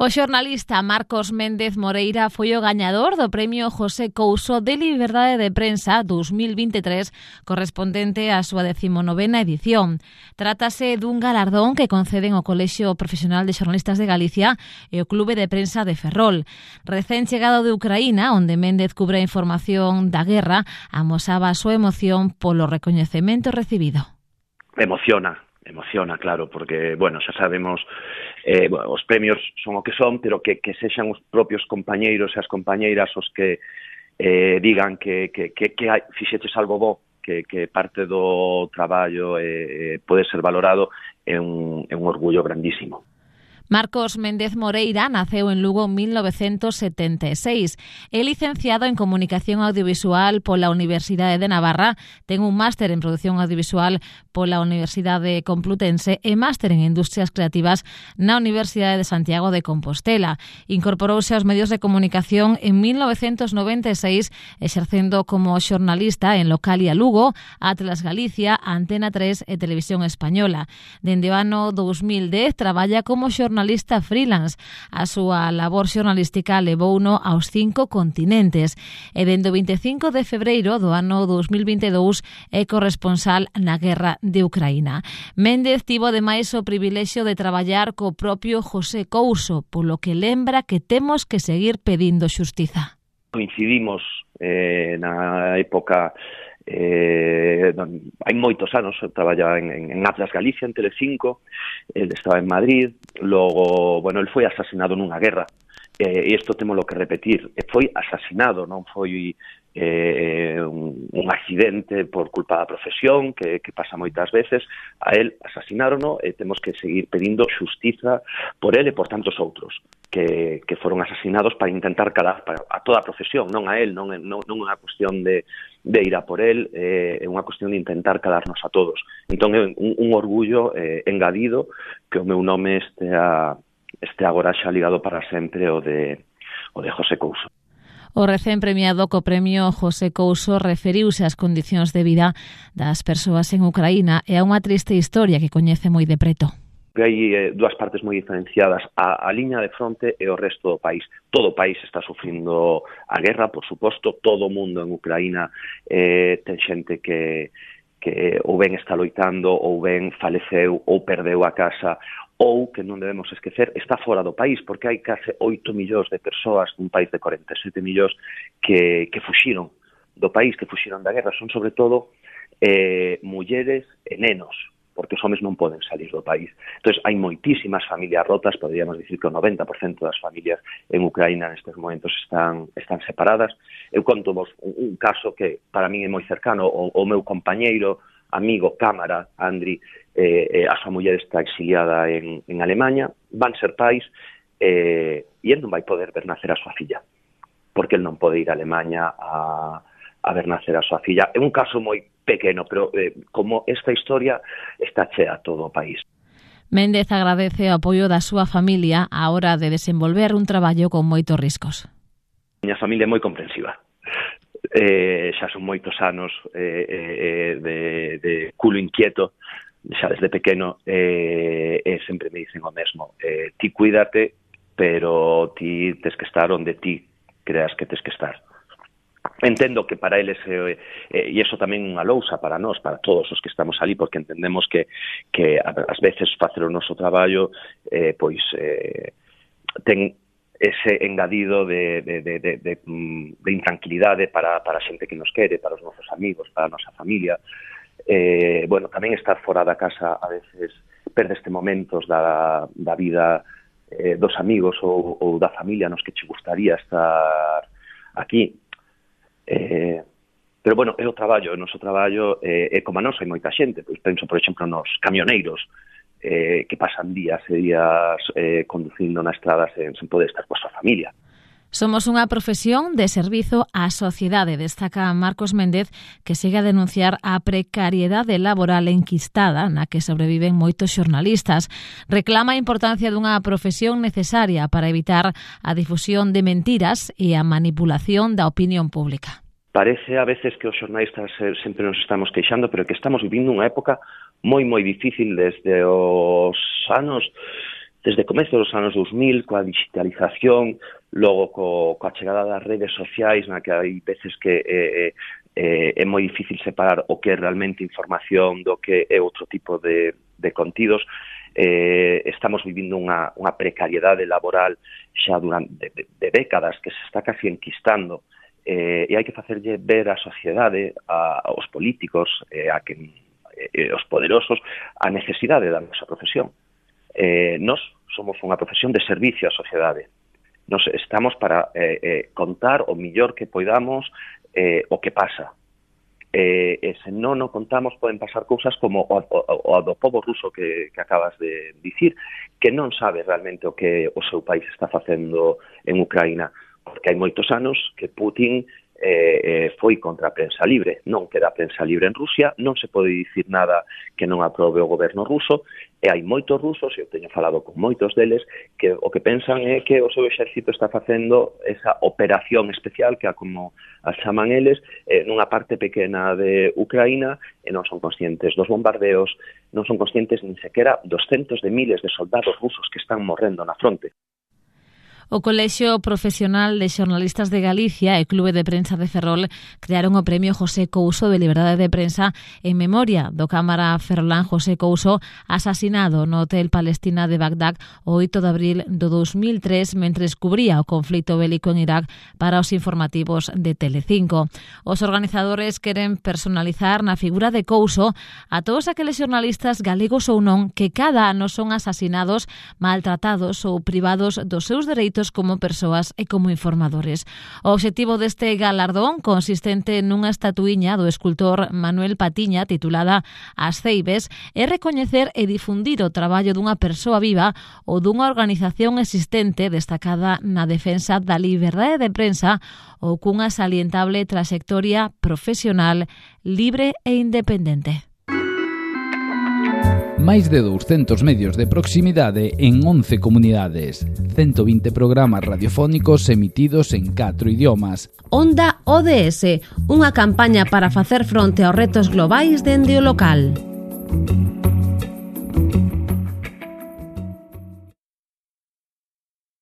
O xornalista Marcos Méndez Moreira foi o gañador do Premio José Couso de Liberdade de Prensa 2023 correspondente á súa decimonovena edición. Trátase dun galardón que conceden o Colexio Profesional de Xornalistas de Galicia e o Clube de Prensa de Ferrol. Recén chegado de Ucraína, onde Méndez cubre a información da guerra, amosaba a súa emoción polo recoñecemento recibido. Emociona, emociona, claro, porque, bueno, xa sabemos, eh, bueno, os premios son o que son, pero que, que sexan os propios compañeiros e as compañeiras os que eh, digan que, que, que, que hai, fixetes algo bo, que, que parte do traballo eh, eh, pode ser valorado, é un, é un orgullo grandísimo. Marcos Méndez Moreira naceu en Lugo en 1976. É licenciado en Comunicación Audiovisual pola Universidade de Navarra, ten un máster en Produción Audiovisual pola Universidade Complutense e máster en Industrias Creativas na Universidade de Santiago de Compostela. Incorporouse aos medios de comunicación en 1996 exercendo como xornalista en Localia Lugo, Atlas Galicia, Antena 3 e Televisión Española. Dende o ano 2010 traballa como xornalista xornalista freelance. A súa labor xornalística levouno aos cinco continentes e dende o 25 de febreiro do ano 2022 é corresponsal na guerra de Ucraína. Méndez tivo ademais o privilexio de traballar co propio José Couso, polo que lembra que temos que seguir pedindo xustiza. Coincidimos eh, na época eh, hai moitos anos, traballaba en, en, en Atlas Galicia, en Telecinco, ele estaba en Madrid, logo, bueno, el foi asesinado nunha guerra, eh, e isto temos que repetir, foi asesinado, non foi eh, un, un accidente por culpa da profesión que, que pasa moitas veces, a él asasinaron e temos que seguir pedindo xustiza por él e por tantos outros que, que foron asasinados para intentar calar para, a toda a profesión, non a él, non, non, non unha cuestión de, de ir a por el eh, é unha cuestión de intentar calarnos a todos. Entón é un, un orgullo eh, engadido que o meu nome este a, este agora xa ligado para sempre o de o de José Couso. O recén premiado co premio José Couso referiuse ás condicións de vida das persoas en Ucraína e a unha triste historia que coñece moi de preto que hai eh, dúas partes moi diferenciadas, a, a liña de fronte e o resto do país. Todo o país está sufrindo a guerra, por suposto, todo o mundo en Ucraína eh, ten xente que, que ou ben está loitando, ou ben faleceu, ou perdeu a casa, ou, que non debemos esquecer, está fora do país, porque hai case 8 millóns de persoas dun país de 47 millóns que, que fuxiron do país, que fuxiron da guerra. Son, sobre todo, eh, mulleres e nenos, porque os homes non poden salir do país. Entón, hai moitísimas familias rotas, poderíamos dicir que o 90% das familias en Ucraína nestes momentos están, están separadas. Eu conto vos un, un caso que para mí é moi cercano, o, o meu compañeiro, amigo, cámara, Andri, eh, eh, a súa muller está exiliada en, en Alemanha, van ser pais, eh, e ele non vai poder ver nacer a súa filla, porque el non pode ir a Alemanha a, a ver nacer a súa filla. É un caso moi pequeno, pero eh, como esta historia está chea todo o país. Méndez agradece o apoio da súa familia á hora de desenvolver un traballo con moitos riscos. Miña familia é moi comprensiva. Eh, xa son moitos anos eh, eh, de, de culo inquieto, xa desde pequeno, eh, eh, sempre me dicen o mesmo, eh, ti cuídate, pero ti tes que estar onde ti creas que tes que estar. Entendo que para eles, eh, eh, e iso tamén unha lousa para nós, para todos os que estamos ali, porque entendemos que, que ás veces facer o noso traballo, eh, pois, eh, ten ese engadido de, de, de, de, de, mm, de intranquilidade para, para a xente que nos quere, para os nosos amigos, para a nosa familia. Eh, bueno, tamén estar fora da casa a veces perdeste momentos da, da vida eh, dos amigos ou, ou da familia nos que che gustaría estar aquí Eh, pero, bueno, é o traballo, o noso traballo eh, é como a nosa, hai moita xente. Pois penso, por exemplo, nos camioneiros eh, que pasan días e días eh, conducindo na estrada sen, sen poder estar coa súa familia. Somos unha profesión de servizo á sociedade, destaca Marcos Méndez, que segue a denunciar a precariedade laboral enquistada na que sobreviven moitos xornalistas. Reclama a importancia dunha profesión necesaria para evitar a difusión de mentiras e a manipulación da opinión pública. Parece a veces que os xornalistas sempre nos estamos queixando, pero que estamos vivindo unha época moi moi difícil desde os anos desde comezos dos anos 2000 coa digitalización, logo co, coa chegada das redes sociais na que hai veces que eh, eh, eh, é moi difícil separar o que é realmente información do que é outro tipo de, de contidos, eh, estamos vivindo unha, unha precariedade laboral xa durante de, de décadas que se está casi enquistando eh, e hai que facerlle ver á sociedade, a, aos políticos, eh, a que, eh, os poderosos, a necesidade da nosa profesión eh, nos somos unha profesión de servicio á sociedade. Nos estamos para eh, eh, contar o millor que poidamos eh, o que pasa. Eh, e se non o contamos poden pasar cousas como o, o, o do povo ruso que, que acabas de dicir, que non sabe realmente o que o seu país está facendo en Ucraína, porque hai moitos anos que Putin Eh, eh, foi contra a prensa libre. Non queda prensa libre en Rusia, non se pode dicir nada que non aprobe o goberno ruso, e hai moitos rusos, e eu teño falado con moitos deles, que o que pensan é que o seu exército está facendo esa operación especial, que a como a chaman eles, eh, nunha parte pequena de Ucraína, e non son conscientes dos bombardeos, non son conscientes nin sequera dos centos de miles de soldados rusos que están morrendo na fronte. O Colexio Profesional de Xornalistas de Galicia e Clube de Prensa de Ferrol crearon o Premio José Couso de Liberdade de Prensa en memoria do Cámara Ferrolán José Couso asasinado no Hotel Palestina de Bagdad o 8 de abril do 2003 mentres cubría o conflito bélico en Irak para os informativos de Telecinco. Os organizadores queren personalizar na figura de Couso a todos aqueles xornalistas galegos ou non que cada ano son asasinados, maltratados ou privados dos seus dereitos dereitos como persoas e como informadores. O obxectivo deste galardón consistente nunha estatuiña do escultor Manuel Patiña titulada As Ceibes é recoñecer e difundir o traballo dunha persoa viva ou dunha organización existente destacada na defensa da liberdade de prensa ou cunha salientable traxectoria profesional libre e independente máis de 200 medios de proximidade en 11 comunidades, 120 programas radiofónicos emitidos en 4 idiomas. Onda ODS, unha campaña para facer fronte aos retos globais dende o local.